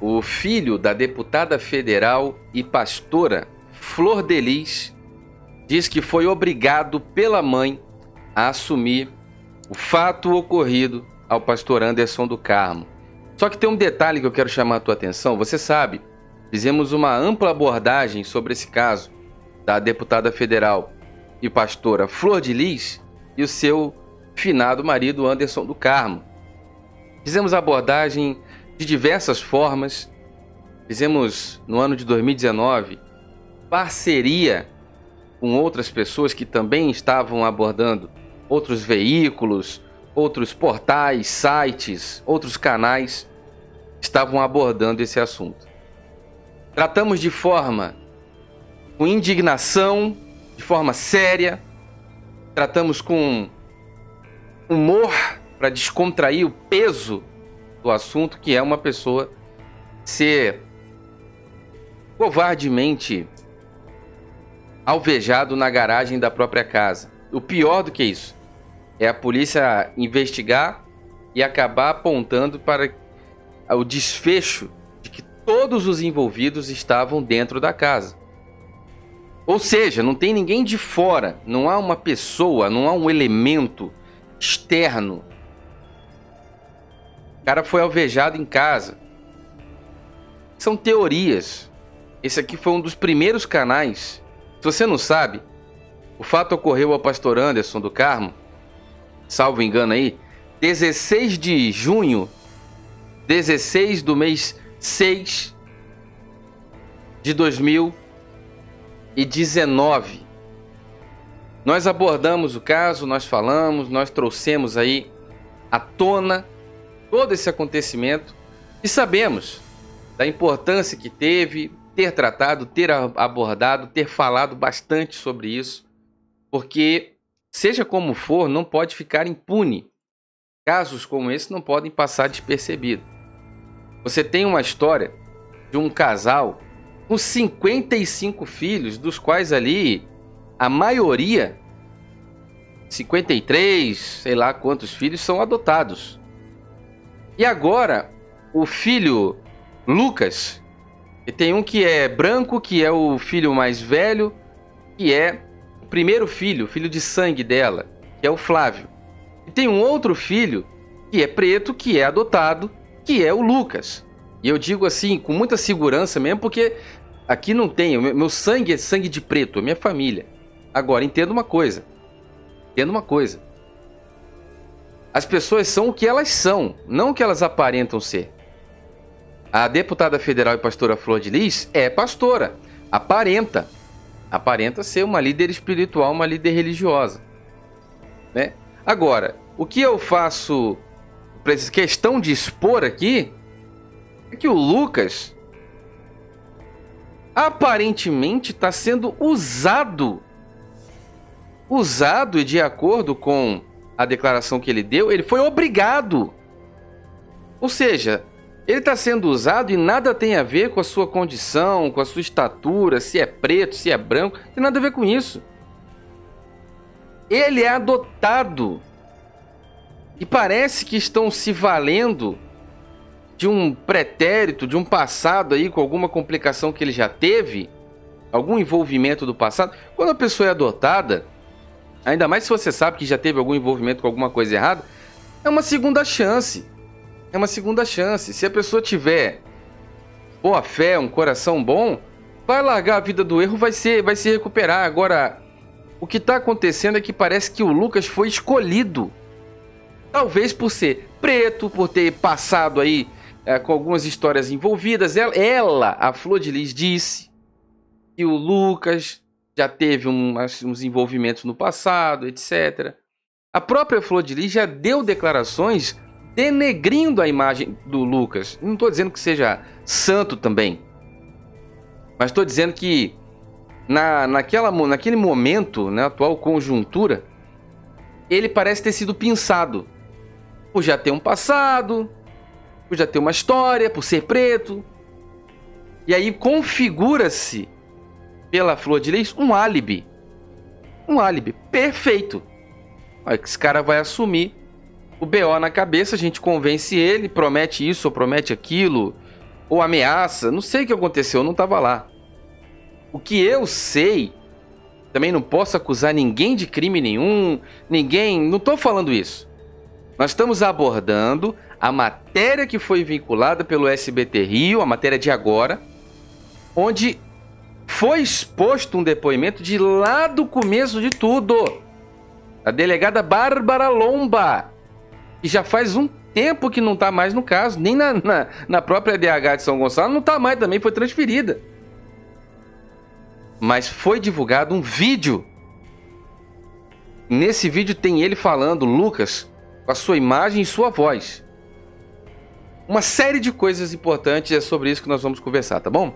o filho da deputada federal e pastora Flor Delis diz que foi obrigado pela mãe a assumir o fato ocorrido ao pastor Anderson do Carmo. Só que tem um detalhe que eu quero chamar a tua atenção. Você sabe, fizemos uma ampla abordagem sobre esse caso da deputada federal e pastora Flor de Lis e o seu finado marido Anderson do Carmo. Fizemos abordagem de diversas formas. Fizemos no ano de 2019 parceria com outras pessoas que também estavam abordando outros veículos, outros portais, sites, outros canais estavam abordando esse assunto. Tratamos de forma com indignação, de forma séria, tratamos com humor para descontrair o peso do assunto, que é uma pessoa ser covardemente alvejado na garagem da própria casa. O pior do que isso é a polícia investigar e acabar apontando para o desfecho de que todos os envolvidos estavam dentro da casa. Ou seja, não tem ninguém de fora, não há uma pessoa, não há um elemento externo. Cara foi alvejado em casa. São teorias. Esse aqui foi um dos primeiros canais. Se você não sabe, o fato ocorreu ao pastor Anderson do Carmo, salvo engano aí, 16 de junho, 16 do mês 6 de 2019. Nós abordamos o caso, nós falamos, nós trouxemos aí à tona todo esse acontecimento e sabemos da importância que teve ter tratado, ter abordado, ter falado bastante sobre isso, porque seja como for, não pode ficar impune. Casos como esse não podem passar despercebido. Você tem uma história de um casal com 55 filhos, dos quais ali a maioria, 53, sei lá quantos filhos, são adotados. E agora, o filho Lucas, e tem um que é branco, que é o filho mais velho, que é o primeiro filho, filho de sangue dela, que é o Flávio. E tem um outro filho, que é preto, que é adotado, que é o Lucas. E eu digo assim, com muita segurança mesmo, porque aqui não tem, meu sangue é sangue de preto, é minha família. Agora, entenda uma coisa. Entenda uma coisa. As pessoas são o que elas são, não o que elas aparentam ser. A deputada federal e pastora Flor de Lis é pastora, aparenta. Aparenta ser uma líder espiritual, uma líder religiosa. Né? Agora, o que eu faço questão de expor aqui é que o Lucas aparentemente está sendo usado usado e de acordo com a declaração que ele deu, ele foi obrigado. Ou seja, ele está sendo usado e nada tem a ver com a sua condição, com a sua estatura, se é preto, se é branco, tem nada a ver com isso. Ele é adotado. E parece que estão se valendo de um pretérito, de um passado aí com alguma complicação que ele já teve, algum envolvimento do passado. Quando a pessoa é adotada, Ainda mais se você sabe que já teve algum envolvimento com alguma coisa errada, é uma segunda chance. É uma segunda chance. Se a pessoa tiver boa fé, um coração bom, vai largar a vida do erro, vai ser, vai se recuperar. Agora, o que está acontecendo é que parece que o Lucas foi escolhido. Talvez por ser preto, por ter passado aí é, com algumas histórias envolvidas. Ela, ela, a Flor de Lis, disse que o Lucas já teve um, uns envolvimentos no passado, etc. A própria Flor de Lis já deu declarações denegrindo a imagem do Lucas. Não estou dizendo que seja santo também, mas estou dizendo que na, naquela, naquele momento, na atual conjuntura, ele parece ter sido pensado por já ter um passado, por já ter uma história, por ser preto. E aí configura-se pela Flor de Lis um álibi. Um álibi perfeito. Olha, esse cara vai assumir o BO na cabeça, a gente convence ele, promete isso ou promete aquilo, ou ameaça. Não sei o que aconteceu, eu não estava lá. O que eu sei, também não posso acusar ninguém de crime nenhum, ninguém. Não estou falando isso. Nós estamos abordando a matéria que foi vinculada pelo SBT Rio, a matéria de agora, onde foi exposto um depoimento de lá do começo de tudo. A delegada Bárbara Lomba, que já faz um tempo que não está mais no caso, nem na, na, na, própria DH de São Gonçalo, não está mais também, foi transferida. Mas foi divulgado um vídeo. Nesse vídeo tem ele falando, Lucas, com a sua imagem e sua voz. Uma série de coisas importantes é sobre isso que nós vamos conversar, tá bom?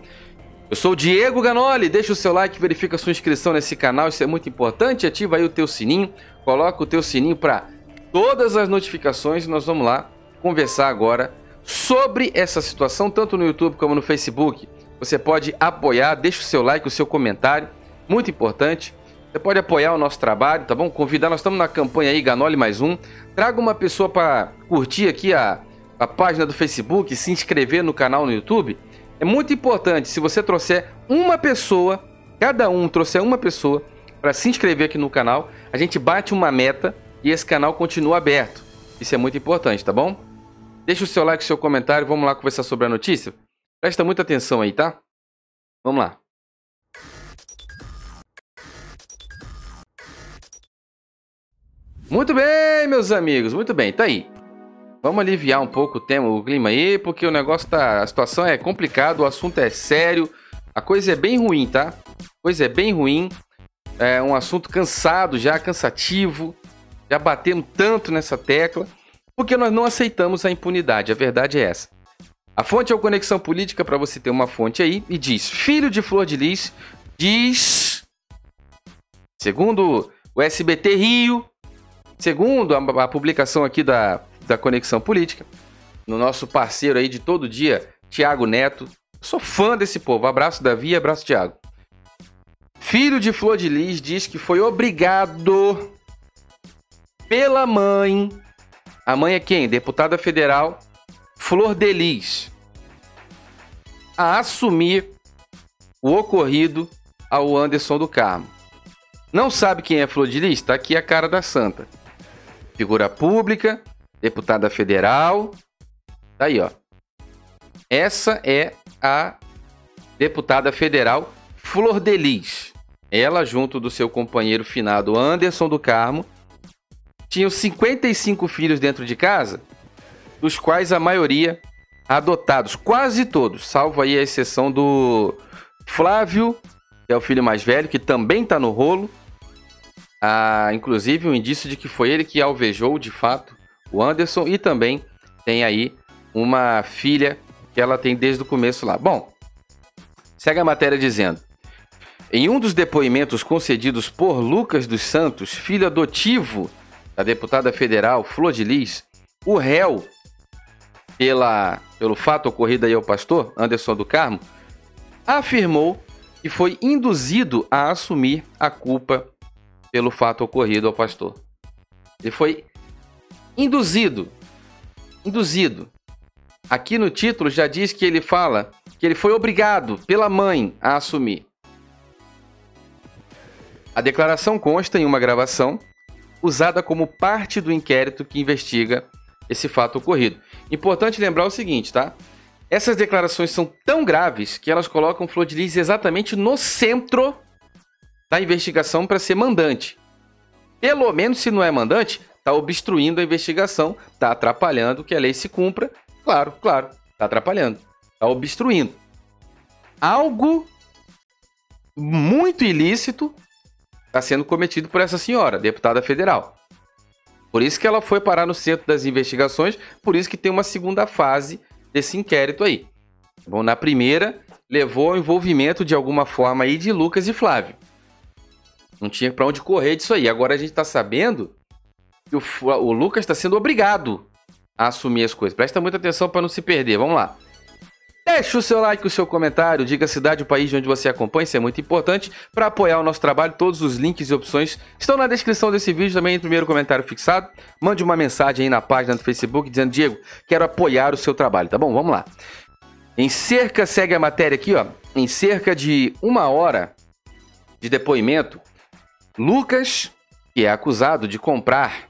Eu sou o Diego Ganoli, deixa o seu like, verifica a sua inscrição nesse canal, isso é muito importante, ativa aí o teu sininho, coloca o teu sininho para todas as notificações e nós vamos lá conversar agora sobre essa situação, tanto no YouTube como no Facebook. Você pode apoiar, deixa o seu like, o seu comentário, muito importante. Você pode apoiar o nosso trabalho, tá bom? Convidar, nós estamos na campanha aí, Ganoli mais um. Traga uma pessoa para curtir aqui a, a página do Facebook, se inscrever no canal no YouTube é muito importante, se você trouxer uma pessoa, cada um trouxer uma pessoa para se inscrever aqui no canal, a gente bate uma meta e esse canal continua aberto. Isso é muito importante, tá bom? Deixa o seu like, o seu comentário, vamos lá conversar sobre a notícia? Presta muita atenção aí, tá? Vamos lá. Muito bem, meus amigos, muito bem, tá aí. Vamos aliviar um pouco o tema, o clima aí, porque o negócio tá. A situação é complicada, o assunto é sério, a coisa é bem ruim, tá? A coisa é bem ruim. É um assunto cansado já, cansativo. Já batendo tanto nessa tecla, porque nós não aceitamos a impunidade. A verdade é essa. A fonte é o Conexão Política, para você ter uma fonte aí, e diz: Filho de Flor de Lis diz. Segundo o SBT Rio, segundo a, a publicação aqui da da Conexão Política, no nosso parceiro aí de todo dia, Tiago Neto. Sou fã desse povo. Abraço, Davi, abraço, Tiago. Filho de Flor de Lis diz que foi obrigado pela mãe. A mãe é quem? Deputada federal Flor de Lis. A assumir o ocorrido ao Anderson do Carmo. Não sabe quem é Flor de Lis? Tá aqui a cara da santa. Figura pública, deputada federal. Tá aí, ó. Essa é a deputada federal Flor Delis. Ela, junto do seu companheiro finado Anderson do Carmo, tinham 55 filhos dentro de casa, dos quais a maioria adotados, quase todos, salvo aí a exceção do Flávio, que é o filho mais velho, que também está no rolo. Ah, inclusive, um indício de que foi ele que alvejou de fato o Anderson, e também tem aí uma filha que ela tem desde o começo lá. Bom, segue a matéria dizendo: em um dos depoimentos concedidos por Lucas dos Santos, filho adotivo da deputada federal Flor de Lis, o réu pela, pelo fato ocorrido aí ao pastor Anderson do Carmo, afirmou que foi induzido a assumir a culpa pelo fato ocorrido ao pastor. Ele foi Induzido. Induzido. Aqui no título já diz que ele fala que ele foi obrigado pela mãe a assumir. A declaração consta em uma gravação usada como parte do inquérito que investiga esse fato ocorrido. Importante lembrar o seguinte, tá? Essas declarações são tão graves que elas colocam Flor de Lis exatamente no centro da investigação para ser mandante. Pelo menos se não é mandante, está obstruindo a investigação, está atrapalhando que a lei se cumpra. Claro, claro, está atrapalhando, está obstruindo. Algo muito ilícito está sendo cometido por essa senhora, deputada federal. Por isso que ela foi parar no centro das investigações, por isso que tem uma segunda fase desse inquérito aí. Bom, na primeira, levou ao envolvimento de alguma forma aí de Lucas e Flávio. Não tinha para onde correr disso aí. Agora a gente está sabendo que o, o Lucas está sendo obrigado a assumir as coisas. Presta muita atenção para não se perder. Vamos lá. Deixe o seu like, o seu comentário, diga a cidade, o país de onde você acompanha, isso é muito importante para apoiar o nosso trabalho. Todos os links e opções estão na descrição desse vídeo, também no primeiro comentário fixado. Mande uma mensagem aí na página do Facebook dizendo: Diego, quero apoiar o seu trabalho, tá bom? Vamos lá. Em cerca, segue a matéria aqui, ó. Em cerca de uma hora de depoimento, Lucas, que é acusado de comprar,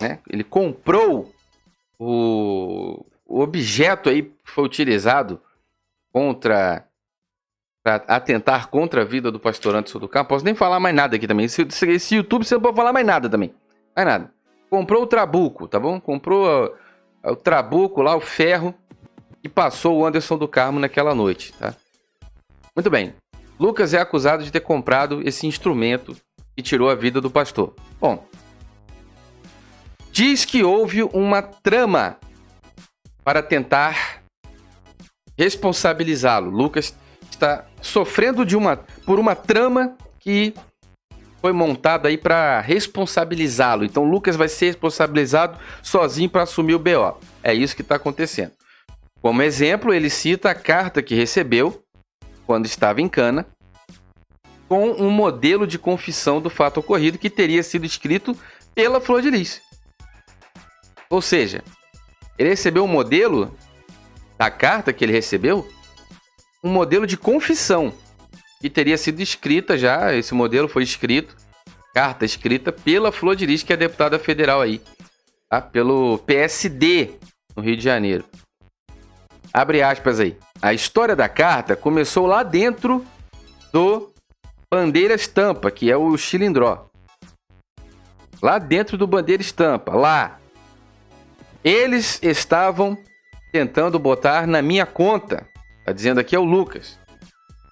né? Ele comprou o, o objeto aí que foi utilizado contra para atentar contra a vida do pastor Anderson do Campo. Posso nem falar mais nada aqui também. Esse, esse YouTube você não pode falar mais nada também. Mais nada. Comprou o trabuco, tá bom? Comprou o trabuco lá, o ferro, e passou o Anderson do Carmo naquela noite, tá? Muito bem. Lucas é acusado de ter comprado esse instrumento que tirou a vida do pastor. Bom, diz que houve uma trama para tentar responsabilizá-lo. Lucas está sofrendo de uma por uma trama que foi montada aí para responsabilizá-lo. Então Lucas vai ser responsabilizado sozinho para assumir o BO. É isso que está acontecendo. Como exemplo, ele cita a carta que recebeu quando estava em Cana, com um modelo de confissão do fato ocorrido que teria sido escrito pela Flor de Lis. Ou seja, ele recebeu um modelo da carta que ele recebeu, um modelo de confissão que teria sido escrita já, esse modelo foi escrito, carta escrita pela Flor de Lis, que é deputada federal aí, tá? pelo PSD no Rio de Janeiro. Abre aspas aí. A história da carta começou lá dentro do Bandeira Estampa, que é o Chilindró. Lá dentro do Bandeira Estampa, lá. Eles estavam tentando botar na minha conta. Tá dizendo aqui é o Lucas.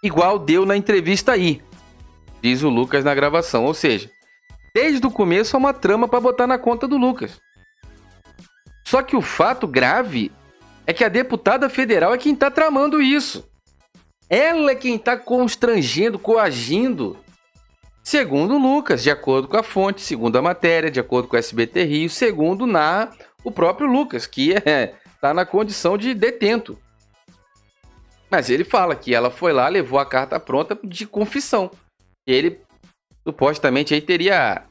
Igual deu na entrevista aí. Diz o Lucas na gravação. Ou seja, desde o começo é uma trama para botar na conta do Lucas. Só que o fato grave é que a deputada federal é quem está tramando isso. Ela é quem está constrangendo, coagindo. Segundo Lucas, de acordo com a fonte, segundo a matéria, de acordo com o SBT Rio, segundo na o próprio Lucas, que está é, tá na condição de detento. Mas ele fala que ela foi lá, levou a carta pronta de confissão. Ele supostamente aí teria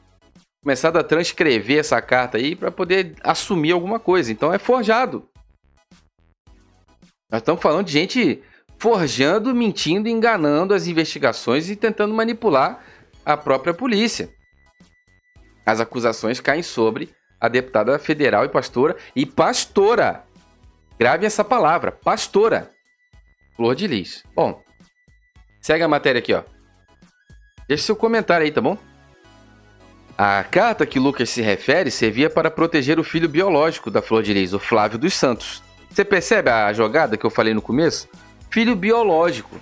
começado a transcrever essa carta aí para poder assumir alguma coisa. Então é forjado. Nós estamos falando de gente forjando, mentindo, enganando as investigações e tentando manipular a própria polícia. As acusações caem sobre a deputada federal e pastora e pastora. Grave essa palavra, pastora. Flor de Lis. Bom, segue a matéria aqui, ó. Deixe seu comentário aí, tá bom? A carta que Lucas se refere servia para proteger o filho biológico da Flor de Lis, o Flávio dos Santos, você percebe a jogada que eu falei no começo? Filho biológico.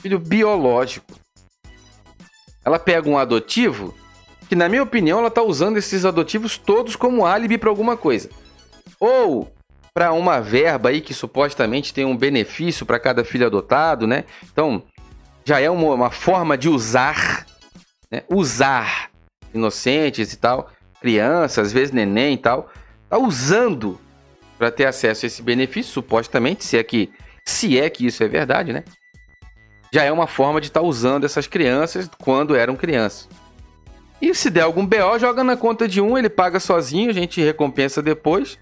Filho biológico. Ela pega um adotivo que, na minha opinião, ela tá usando esses adotivos todos como álibi para alguma coisa. Ou para uma verba aí que supostamente tem um benefício para cada filho adotado, né? Então, já é uma, uma forma de usar, né? usar inocentes e tal, crianças, às vezes neném e tal, tá usando para ter acesso a esse benefício, supostamente, se é que se é que isso é verdade, né? Já é uma forma de estar tá usando essas crianças quando eram crianças. E se der algum BO, joga na conta de um, ele paga sozinho, a gente recompensa depois.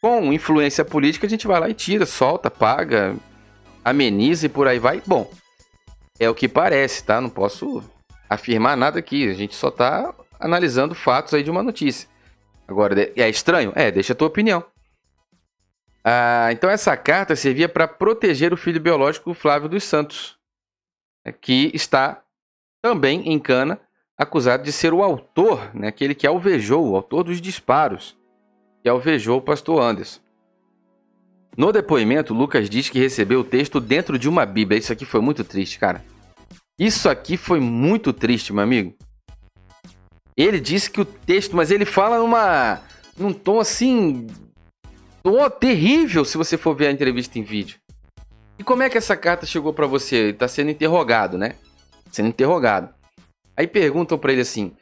Com influência política, a gente vai lá e tira, solta, paga, ameniza e por aí vai. Bom, é o que parece, tá? Não posso afirmar nada aqui. A gente só tá analisando fatos aí de uma notícia. Agora, é estranho? É, deixa a tua opinião. Ah, então essa carta servia para proteger o filho biológico Flávio dos Santos, que está também em cana, acusado de ser o autor, né, aquele que alvejou, o autor dos disparos, que alvejou o pastor Anderson. No depoimento, Lucas diz que recebeu o texto dentro de uma Bíblia. Isso aqui foi muito triste, cara. Isso aqui foi muito triste, meu amigo. Ele disse que o texto, mas ele fala numa num tom assim Oh, terrível se você for ver a entrevista em vídeo. E como é que essa carta chegou para você? Tá sendo interrogado, né? Sendo interrogado. Aí perguntam para ele assim: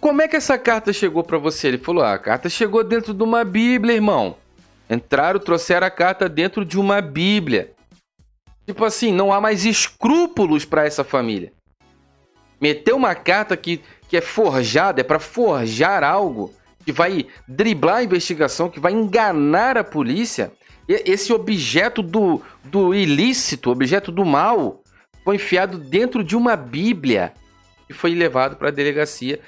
"Como é que essa carta chegou para você?" Ele falou: ah, "A carta chegou dentro de uma Bíblia, irmão. Entraram, trouxeram a carta dentro de uma Bíblia." Tipo assim, não há mais escrúpulos para essa família. Meter uma carta que, que é forjada, é para forjar algo que vai driblar a investigação, que vai enganar a polícia, esse objeto do, do ilícito, objeto do mal, foi enfiado dentro de uma Bíblia e foi levado para a delegacia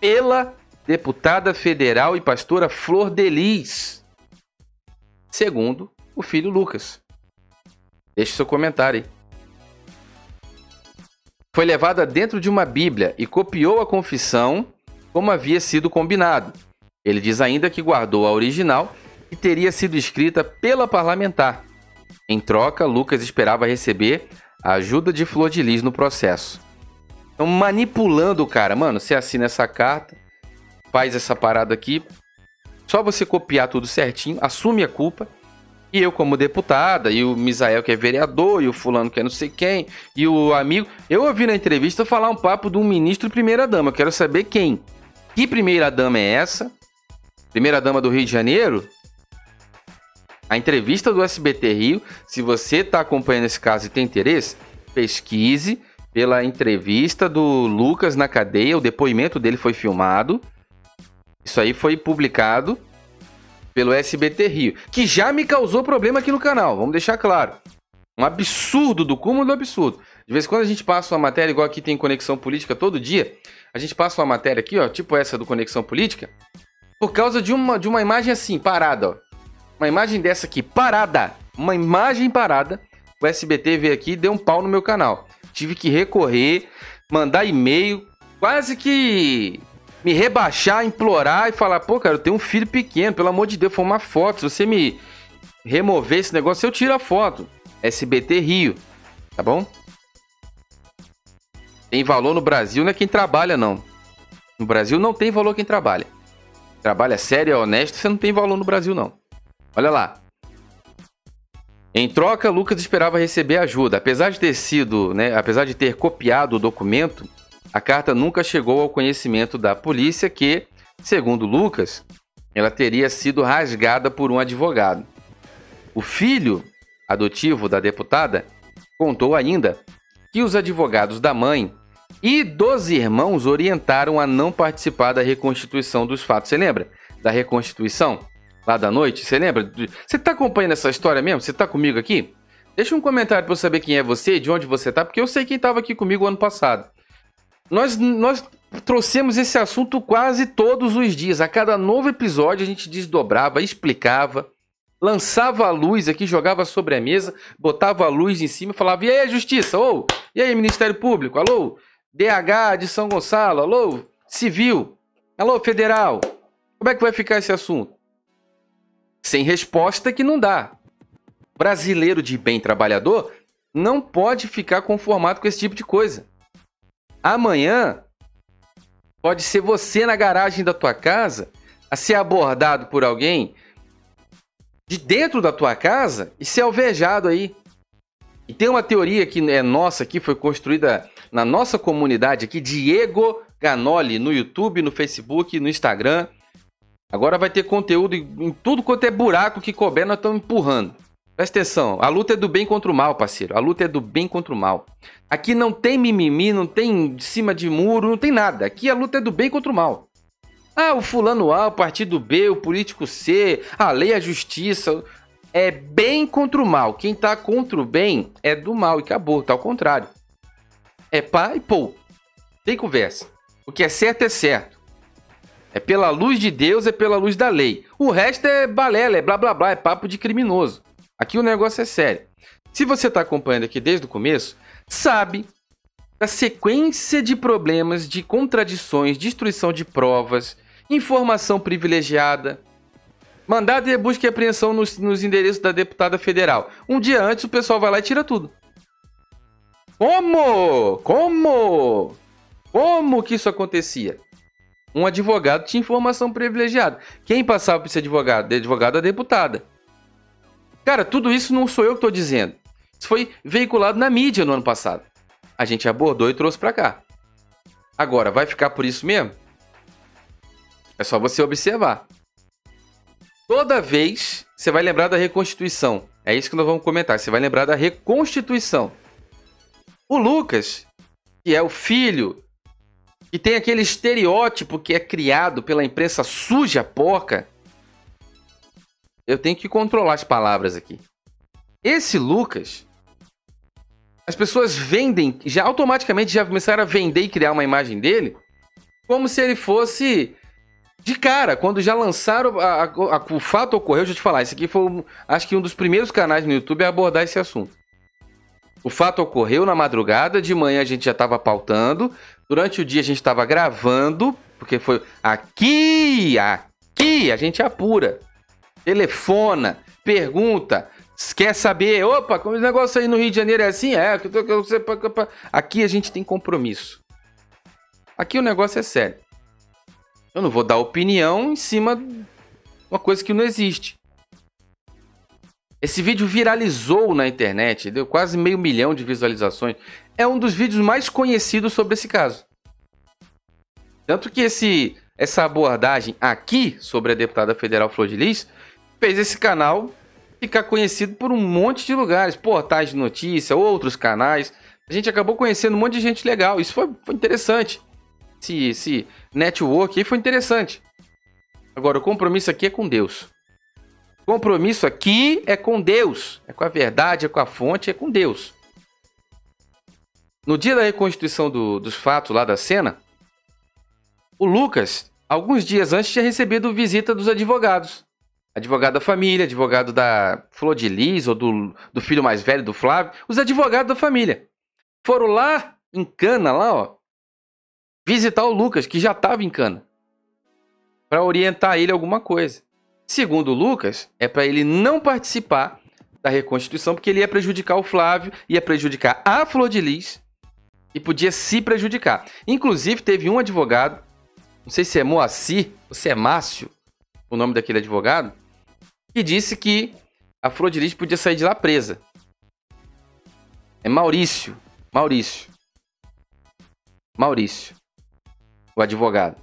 pela deputada federal e pastora Flor Delis, segundo o filho Lucas. Deixe seu comentário aí. Foi levada dentro de uma Bíblia e copiou a confissão como havia sido combinado. Ele diz ainda que guardou a original e teria sido escrita pela parlamentar. Em troca, Lucas esperava receber a ajuda de Flor de Lis no processo. Então, manipulando o cara, mano, você assina essa carta, faz essa parada aqui, só você copiar tudo certinho, assume a culpa, e eu como deputada, e o Misael que é vereador, e o fulano que é não sei quem, e o amigo... Eu ouvi na entrevista falar um papo de um ministro e primeira-dama, eu quero saber quem. Que primeira-dama é essa? Primeira-dama do Rio de Janeiro? A entrevista do SBT Rio, se você está acompanhando esse caso e tem interesse, pesquise pela entrevista do Lucas na cadeia, o depoimento dele foi filmado. Isso aí foi publicado pelo SBT Rio, que já me causou problema aqui no canal, vamos deixar claro. Um absurdo do cúmulo do absurdo. De vez em quando a gente passa uma matéria, igual aqui tem Conexão Política todo dia, a gente passa uma matéria aqui, ó, tipo essa do Conexão Política, por causa de uma, de uma imagem assim, parada, ó. Uma imagem dessa aqui, parada. Uma imagem parada. O SBT veio aqui e deu um pau no meu canal. Tive que recorrer, mandar e-mail, quase que me rebaixar, implorar e falar: pô, cara, eu tenho um filho pequeno, pelo amor de Deus, foi uma foto. Se você me remover esse negócio, eu tiro a foto. SBT Rio, tá bom? Tem valor no Brasil, não é quem trabalha, não. No Brasil não tem valor quem trabalha. Trabalha sério, é honesto, você não tem valor no Brasil, não. Olha lá. Em troca, Lucas esperava receber ajuda. Apesar de ter sido, né, apesar de ter copiado o documento, a carta nunca chegou ao conhecimento da polícia que, segundo Lucas, ela teria sido rasgada por um advogado. O filho adotivo da deputada contou ainda que os advogados da mãe e dos irmãos orientaram a não participar da reconstituição dos fatos. Você lembra da reconstituição? Lá da noite. Você lembra? Você tá acompanhando essa história mesmo? Você tá comigo aqui? Deixa um comentário para eu saber quem é você, de onde você tá, porque eu sei quem estava aqui comigo ano passado. Nós, nós trouxemos esse assunto quase todos os dias. A cada novo episódio a gente desdobrava, explicava, lançava a luz aqui, jogava sobre a mesa, botava a luz em cima e falava: e aí, Justiça? Ô, e aí, Ministério Público? Alô? DH de São Gonçalo? Alô? Civil? Alô, Federal? Como é que vai ficar esse assunto? Sem resposta que não dá. Brasileiro de bem trabalhador não pode ficar conformado com esse tipo de coisa. Amanhã pode ser você na garagem da tua casa a ser abordado por alguém de dentro da tua casa e ser alvejado aí. E tem uma teoria que é nossa aqui, foi construída na nossa comunidade aqui, Diego Ganoli, no YouTube, no Facebook, no Instagram. Agora vai ter conteúdo em tudo quanto é buraco que couber, nós estamos empurrando. Presta atenção, a luta é do bem contra o mal, parceiro. A luta é do bem contra o mal. Aqui não tem mimimi, não tem de cima de muro, não tem nada. Aqui a luta é do bem contra o mal. Ah, o fulano A, o partido B, o político C, a lei, a justiça. É bem contra o mal. Quem tá contra o bem é do mal e acabou, tá ao contrário. É pá e pô. Tem conversa. O que é certo é certo. É pela luz de Deus, é pela luz da lei. O resto é balela, é blá blá blá, é papo de criminoso. Aqui o negócio é sério. Se você está acompanhando aqui desde o começo, sabe da sequência de problemas, de contradições, destruição de provas, informação privilegiada, mandado de busca e apreensão nos, nos endereços da deputada federal. Um dia antes o pessoal vai lá e tira tudo. Como? Como? Como que isso acontecia? Um advogado tinha informação privilegiada. Quem passava por esse advogado? De advogado a deputada. Cara, tudo isso não sou eu que estou dizendo. Isso foi veiculado na mídia no ano passado. A gente abordou e trouxe para cá. Agora, vai ficar por isso mesmo? É só você observar. Toda vez você vai lembrar da reconstituição. É isso que nós vamos comentar. Você vai lembrar da reconstituição. O Lucas, que é o filho e tem aquele estereótipo que é criado pela imprensa suja, porca, eu tenho que controlar as palavras aqui. Esse Lucas, as pessoas vendem, já automaticamente já começaram a vender e criar uma imagem dele como se ele fosse de cara, quando já lançaram a, a, a, o fato ocorreu, deixa eu te falar, esse aqui foi, acho que um dos primeiros canais no YouTube a abordar esse assunto. O fato ocorreu na madrugada, de manhã a gente já estava pautando, durante o dia a gente estava gravando, porque foi aqui, aqui a gente apura, telefona, pergunta, quer saber, opa, como esse negócio aí no Rio de Janeiro é assim? É, aqui a gente tem compromisso. Aqui o negócio é sério. Eu não vou dar opinião em cima de uma coisa que não existe. Esse vídeo viralizou na internet, deu quase meio milhão de visualizações. É um dos vídeos mais conhecidos sobre esse caso. Tanto que esse, essa abordagem aqui sobre a deputada federal Flor de Lis fez esse canal ficar conhecido por um monte de lugares, portais de notícia, outros canais. A gente acabou conhecendo um monte de gente legal. Isso foi, foi interessante. Esse, esse network aí foi interessante. Agora, o compromisso aqui é com Deus. Compromisso aqui é com Deus, é com a verdade, é com a fonte, é com Deus. No dia da reconstituição do, dos fatos lá da cena, o Lucas, alguns dias antes, tinha recebido visita dos advogados. Advogado da família, advogado da Flor de Lis, ou do, do filho mais velho do Flávio, os advogados da família. Foram lá em Cana, lá, ó, visitar o Lucas, que já estava em Cana, para orientar ele alguma coisa. Segundo Lucas, é para ele não participar da reconstituição, porque ele ia prejudicar o Flávio, ia prejudicar a Flor de Lis e podia se prejudicar. Inclusive, teve um advogado, não sei se é Moacir ou se é Márcio, o nome daquele advogado, que disse que a Lis podia sair de lá presa. É Maurício. Maurício. Maurício. O advogado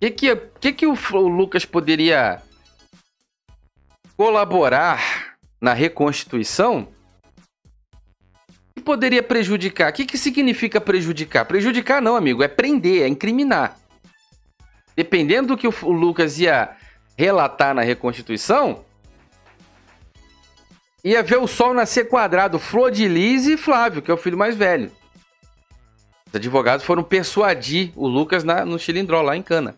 que que, que, que o, o Lucas poderia colaborar na reconstituição poderia prejudicar? O que, que significa prejudicar? Prejudicar não, amigo, é prender, é incriminar. Dependendo do que o, Lucas ia relatar na reconstituição, ia ver o sol nascer quadrado, Flor de Lis e Flávio, que é o filho mais velho. Os advogados foram persuadir o Lucas na, no Chilindró, lá em Cana.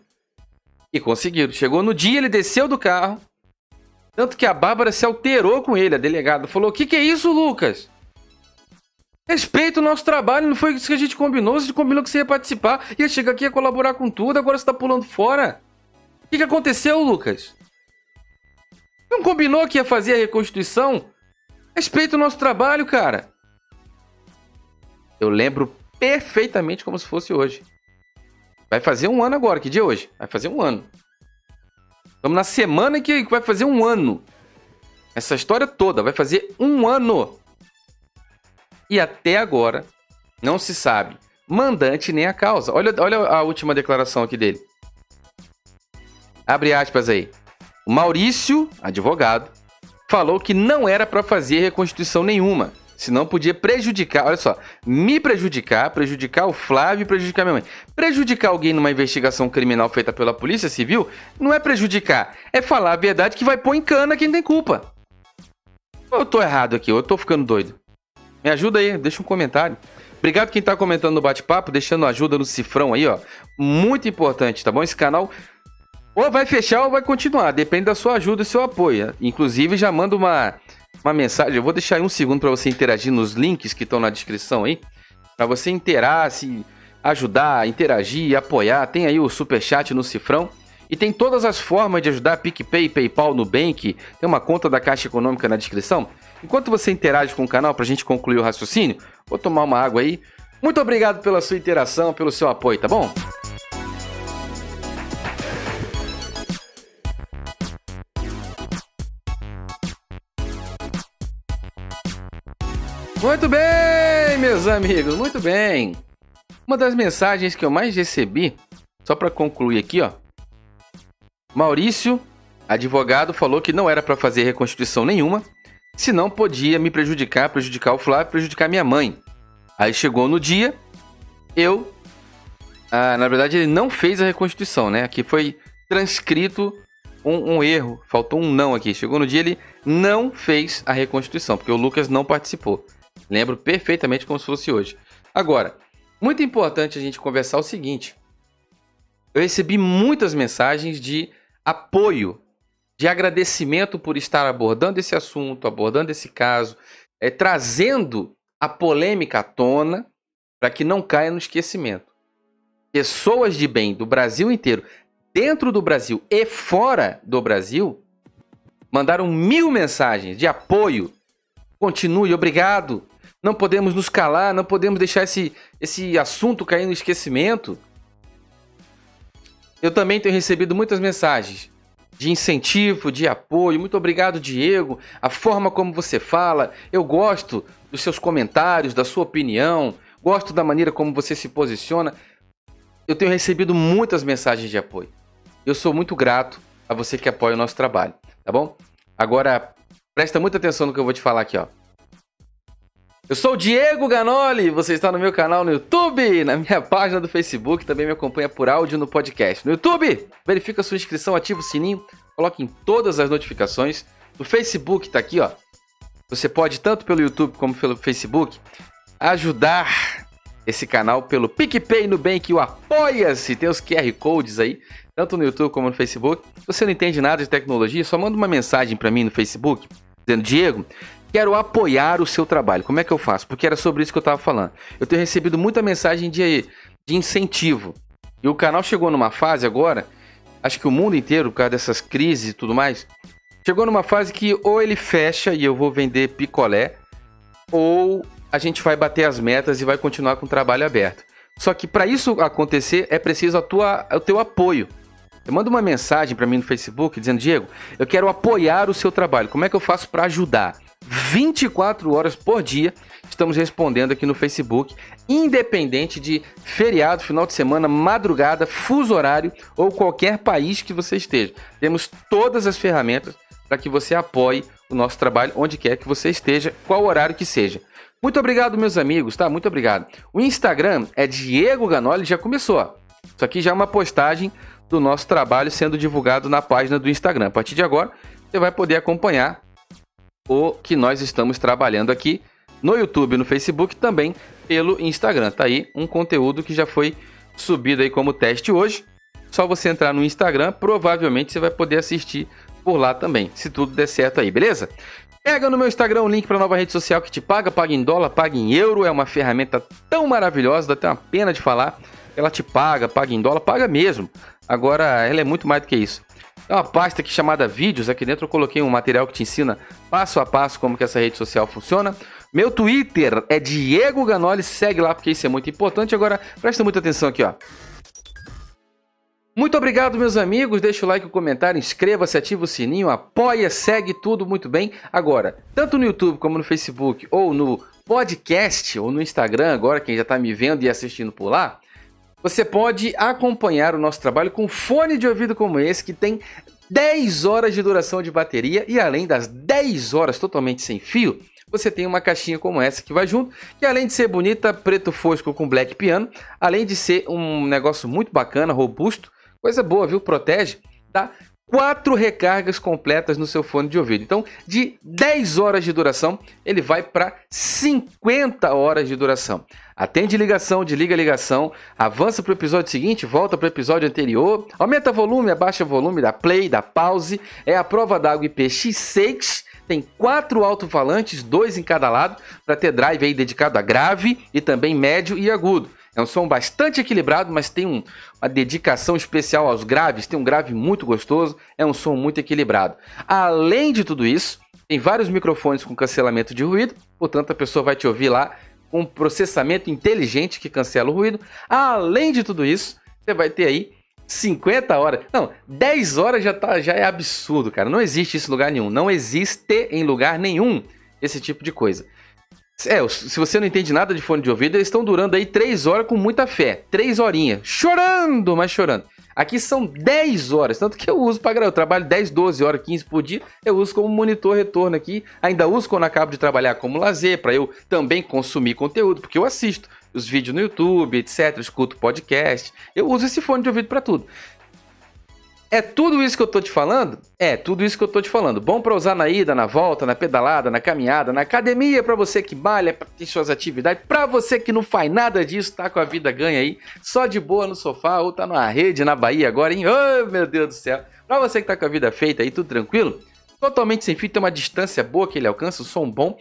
E conseguiram. Chegou no dia, ele desceu do carro. Tanto que a Bárbara se alterou com ele, a delegada. Falou: O que, que é isso, Lucas? Respeita o nosso trabalho, não foi isso que a gente combinou. A gente combinou que você ia participar, ia chegar aqui, ia colaborar com tudo, agora você tá pulando fora. O que, que aconteceu, Lucas? Não combinou que ia fazer a reconstituição? Respeita o nosso trabalho, cara. Eu lembro perfeitamente como se fosse hoje. Vai fazer um ano agora. Que dia é hoje? Vai fazer um ano. Estamos na semana que vai fazer um ano. Essa história toda vai fazer um ano. E até agora não se sabe mandante nem a causa. Olha, olha a última declaração aqui dele. Abre aspas aí. O Maurício, advogado, falou que não era para fazer reconstituição nenhuma Senão podia prejudicar, olha só, me prejudicar, prejudicar o Flávio e prejudicar minha mãe. Prejudicar alguém numa investigação criminal feita pela Polícia Civil não é prejudicar, é falar a verdade que vai pôr em cana quem tem culpa. Eu tô errado aqui, eu tô ficando doido. Me ajuda aí, deixa um comentário. Obrigado quem tá comentando no bate-papo, deixando ajuda no cifrão aí, ó. Muito importante, tá bom? Esse canal ou vai fechar ou vai continuar, depende da sua ajuda e seu apoio. Inclusive, já manda uma uma mensagem. Eu vou deixar aí um segundo para você interagir nos links que estão na descrição aí. Para você interar, se ajudar, interagir, apoiar. Tem aí o super chat no cifrão. E tem todas as formas de ajudar, PicPay, PayPal, Nubank, tem uma conta da Caixa Econômica na descrição. Enquanto você interage com o canal para a gente concluir o raciocínio, vou tomar uma água aí. Muito obrigado pela sua interação, pelo seu apoio, tá bom? Muito bem, meus amigos, muito bem. Uma das mensagens que eu mais recebi, só para concluir aqui, ó. Maurício, advogado, falou que não era para fazer reconstituição nenhuma, senão podia me prejudicar, prejudicar o Flávio, prejudicar minha mãe. Aí chegou no dia, eu. Ah, na verdade, ele não fez a reconstituição, né? Aqui foi transcrito um, um, erro, faltou um não aqui. Chegou no dia ele não fez a reconstituição, porque o Lucas não participou. Lembro perfeitamente como se fosse hoje. Agora, muito importante a gente conversar o seguinte. Eu recebi muitas mensagens de apoio, de agradecimento por estar abordando esse assunto, abordando esse caso, é, trazendo a polêmica à tona para que não caia no esquecimento. Pessoas de bem do Brasil inteiro, dentro do Brasil e fora do Brasil, mandaram mil mensagens de apoio. Continue, obrigado. Não podemos nos calar, não podemos deixar esse, esse assunto cair no esquecimento. Eu também tenho recebido muitas mensagens de incentivo, de apoio. Muito obrigado, Diego. A forma como você fala, eu gosto dos seus comentários, da sua opinião, gosto da maneira como você se posiciona. Eu tenho recebido muitas mensagens de apoio. Eu sou muito grato a você que apoia o nosso trabalho, tá bom? Agora, presta muita atenção no que eu vou te falar aqui, ó. Eu sou o Diego Ganoli, você está no meu canal no YouTube, na minha página do Facebook, também me acompanha por áudio no podcast. No YouTube, verifica sua inscrição, ativa o sininho, coloque em todas as notificações. No Facebook tá aqui, ó. Você pode, tanto pelo YouTube como pelo Facebook, ajudar esse canal pelo PicPay, Nubank, o Apoia-se, tem os QR Codes aí, tanto no YouTube como no Facebook. Se você não entende nada de tecnologia, só manda uma mensagem para mim no Facebook, dizendo, Diego, quero apoiar o seu trabalho. Como é que eu faço? Porque era sobre isso que eu estava falando. Eu tenho recebido muita mensagem de, de incentivo. E o canal chegou numa fase agora, acho que o mundo inteiro, por causa dessas crises e tudo mais, chegou numa fase que ou ele fecha e eu vou vender picolé, ou a gente vai bater as metas e vai continuar com o trabalho aberto. Só que para isso acontecer é preciso a tua, o teu apoio. Eu mando uma mensagem para mim no Facebook dizendo: Diego, eu quero apoiar o seu trabalho. Como é que eu faço para ajudar? 24 horas por dia estamos respondendo aqui no Facebook, independente de feriado, final de semana, madrugada, fuso horário ou qualquer país que você esteja. Temos todas as ferramentas para que você apoie o nosso trabalho onde quer que você esteja, qual horário que seja. Muito obrigado, meus amigos, tá? Muito obrigado. O Instagram é Diego Ganoli, já começou. Isso aqui já é uma postagem do nosso trabalho sendo divulgado na página do Instagram. A partir de agora, você vai poder acompanhar o que nós estamos trabalhando aqui no YouTube, no Facebook, também pelo Instagram. Tá aí um conteúdo que já foi subido aí como teste hoje. Só você entrar no Instagram, provavelmente você vai poder assistir por lá também, se tudo der certo aí, beleza? Pega no meu Instagram o link para nova rede social que te paga, paga em dólar, paga em euro, é uma ferramenta tão maravilhosa, dá até uma pena de falar. Ela te paga, paga em dólar, paga mesmo. Agora, ela é muito mais do que isso. É uma pasta aqui chamada Vídeos. Aqui dentro eu coloquei um material que te ensina passo a passo como que essa rede social funciona. Meu Twitter é Diego Ganoli. Segue lá porque isso é muito importante. Agora, presta muita atenção aqui, ó. Muito obrigado, meus amigos. Deixa o like, o comentário, inscreva-se, ativa o sininho, apoia, segue tudo muito bem. Agora, tanto no YouTube como no Facebook ou no podcast ou no Instagram, agora quem já está me vendo e assistindo por lá, você pode acompanhar o nosso trabalho com fone de ouvido como esse, que tem 10 horas de duração de bateria e além das 10 horas totalmente sem fio, você tem uma caixinha como essa que vai junto, que além de ser bonita, preto fosco com black piano, além de ser um negócio muito bacana, robusto, coisa boa, viu? Protege, tá? quatro recargas completas no seu fone de ouvido. Então, de 10 horas de duração, ele vai para 50 horas de duração. Atende ligação, desliga ligação, avança para o episódio seguinte, volta para o episódio anterior, aumenta volume, abaixa volume, dá play, dá pause. É a prova d'água IPX6. Tem quatro alto-falantes, dois em cada lado, para ter drive aí dedicado a grave e também médio e agudo. É um som bastante equilibrado, mas tem um, uma dedicação especial aos graves, tem um grave muito gostoso, é um som muito equilibrado. Além de tudo isso, tem vários microfones com cancelamento de ruído, portanto a pessoa vai te ouvir lá um processamento inteligente que cancela o ruído. Além de tudo isso, você vai ter aí 50 horas. Não, 10 horas já, tá, já é absurdo, cara. Não existe isso em lugar nenhum. Não existe em lugar nenhum esse tipo de coisa. É, se você não entende nada de fone de ouvido, eles estão durando aí 3 horas com muita fé. 3 horinhas. Chorando, mas chorando. Aqui são 10 horas, tanto que eu uso para gravar. Eu trabalho 10, 12 horas, 15 por dia. Eu uso como monitor retorno aqui. Ainda uso quando acabo de trabalhar como lazer, para eu também consumir conteúdo, porque eu assisto os vídeos no YouTube, etc. escuto podcast. Eu uso esse fone de ouvido para tudo. É tudo isso que eu tô te falando? É, tudo isso que eu tô te falando. Bom para usar na ida, na volta, na pedalada, na caminhada, na academia, para você que malha, pra ter suas atividades, para você que não faz nada disso, tá com a vida ganha aí, só de boa no sofá ou tá numa rede na Bahia agora, hein? Oh, meu Deus do céu. Pra você que tá com a vida feita aí, tudo tranquilo, totalmente sem fio, tem uma distância boa que ele alcança, o som bom.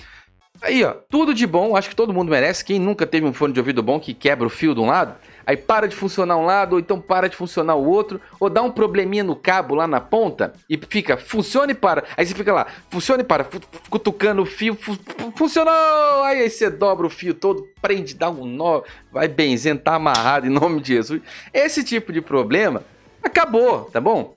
Aí, ó, tudo de bom, acho que todo mundo merece. Quem nunca teve um fone de ouvido bom que quebra o fio de um lado, aí para de funcionar um lado, ou então para de funcionar o outro, ou dá um probleminha no cabo lá na ponta e fica, funciona e para. Aí você fica lá, funciona e para, cutucando o fio, fu funcionou! Aí, você dobra o fio todo, prende, dá um nó, vai benzendo, tá amarrado em nome de Jesus. Esse tipo de problema acabou, tá bom?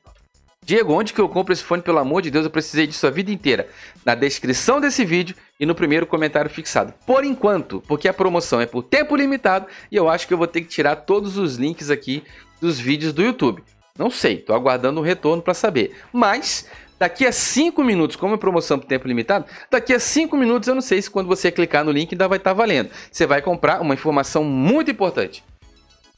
Diego, onde que eu compro esse fone? Pelo amor de Deus, eu precisei disso a vida inteira. Na descrição desse vídeo e no primeiro comentário fixado. Por enquanto, porque a promoção é por tempo limitado e eu acho que eu vou ter que tirar todos os links aqui dos vídeos do YouTube. Não sei, tô aguardando o retorno para saber. Mas daqui a 5 minutos, como é promoção por tempo limitado, daqui a 5 minutos eu não sei se quando você clicar no link ainda vai estar tá valendo. Você vai comprar uma informação muito importante.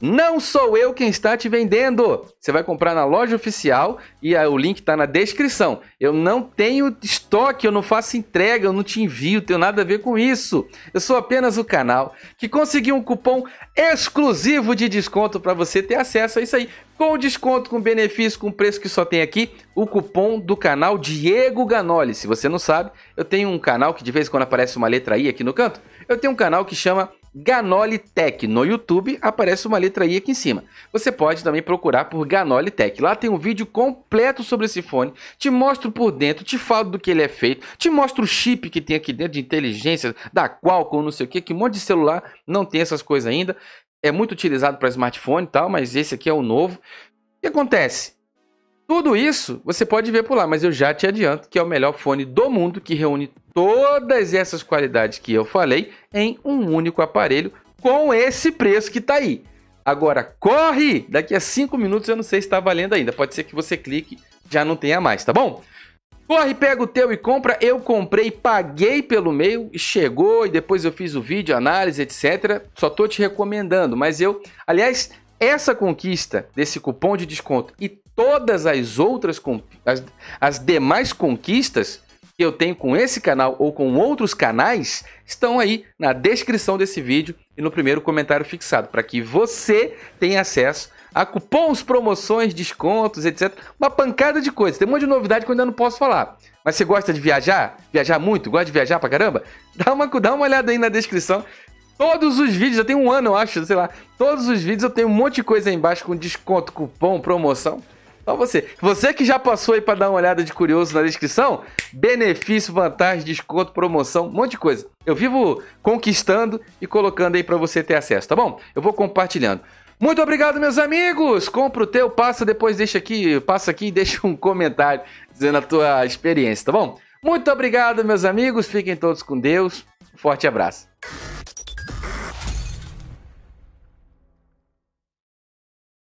Não sou eu quem está te vendendo. Você vai comprar na loja oficial e o link está na descrição. Eu não tenho estoque, eu não faço entrega, eu não te envio, tenho nada a ver com isso. Eu sou apenas o canal que conseguiu um cupom exclusivo de desconto para você ter acesso a isso aí. Com desconto, com benefício, com preço que só tem aqui, o cupom do canal Diego Ganoli. Se você não sabe, eu tenho um canal que de vez em quando aparece uma letra I aqui no canto. Eu tenho um canal que chama Ganoli Tech. No YouTube aparece uma letra I aqui em cima. Você pode também procurar por Ganoli Tech. Lá tem um vídeo completo sobre esse fone. Te mostro por dentro, te falo do que ele é feito, te mostro o chip que tem aqui dentro de inteligência, da Qualcomm, não sei o que, que um monte de celular não tem essas coisas ainda. É muito utilizado para smartphone e tal, mas esse aqui é o novo. O que acontece? Tudo isso você pode ver por lá, mas eu já te adianto que é o melhor fone do mundo que reúne todas essas qualidades que eu falei em um único aparelho com esse preço que está aí. Agora corre! Daqui a 5 minutos eu não sei se está valendo ainda. Pode ser que você clique já não tenha mais, tá bom? Corre, pega o teu e compra. Eu comprei, paguei pelo meio, chegou e depois eu fiz o vídeo, análise, etc. Só tô te recomendando, mas eu, aliás, essa conquista desse cupom de desconto e todas as outras, as, as demais conquistas que eu tenho com esse canal ou com outros canais estão aí na descrição desse vídeo e no primeiro comentário fixado, para que você tenha acesso a cupons, promoções, descontos, etc. Uma pancada de coisas. Tem um monte de novidade que eu ainda não posso falar. Mas você gosta de viajar? Viajar muito? Gosta de viajar pra caramba? Dá uma, dá uma olhada aí na descrição. Todos os vídeos, eu tenho um ano, eu acho, sei lá. Todos os vídeos eu tenho um monte de coisa aí embaixo com desconto, cupom, promoção. Só você. Você que já passou aí para dar uma olhada de curioso na descrição, benefício, vantagem, desconto, promoção, um monte de coisa. Eu vivo conquistando e colocando aí para você ter acesso, tá bom? Eu vou compartilhando. Muito obrigado, meus amigos. Compra o teu, passa depois, deixa aqui, passa aqui e deixa um comentário dizendo a tua experiência, tá bom? Muito obrigado, meus amigos. Fiquem todos com Deus. Forte abraço.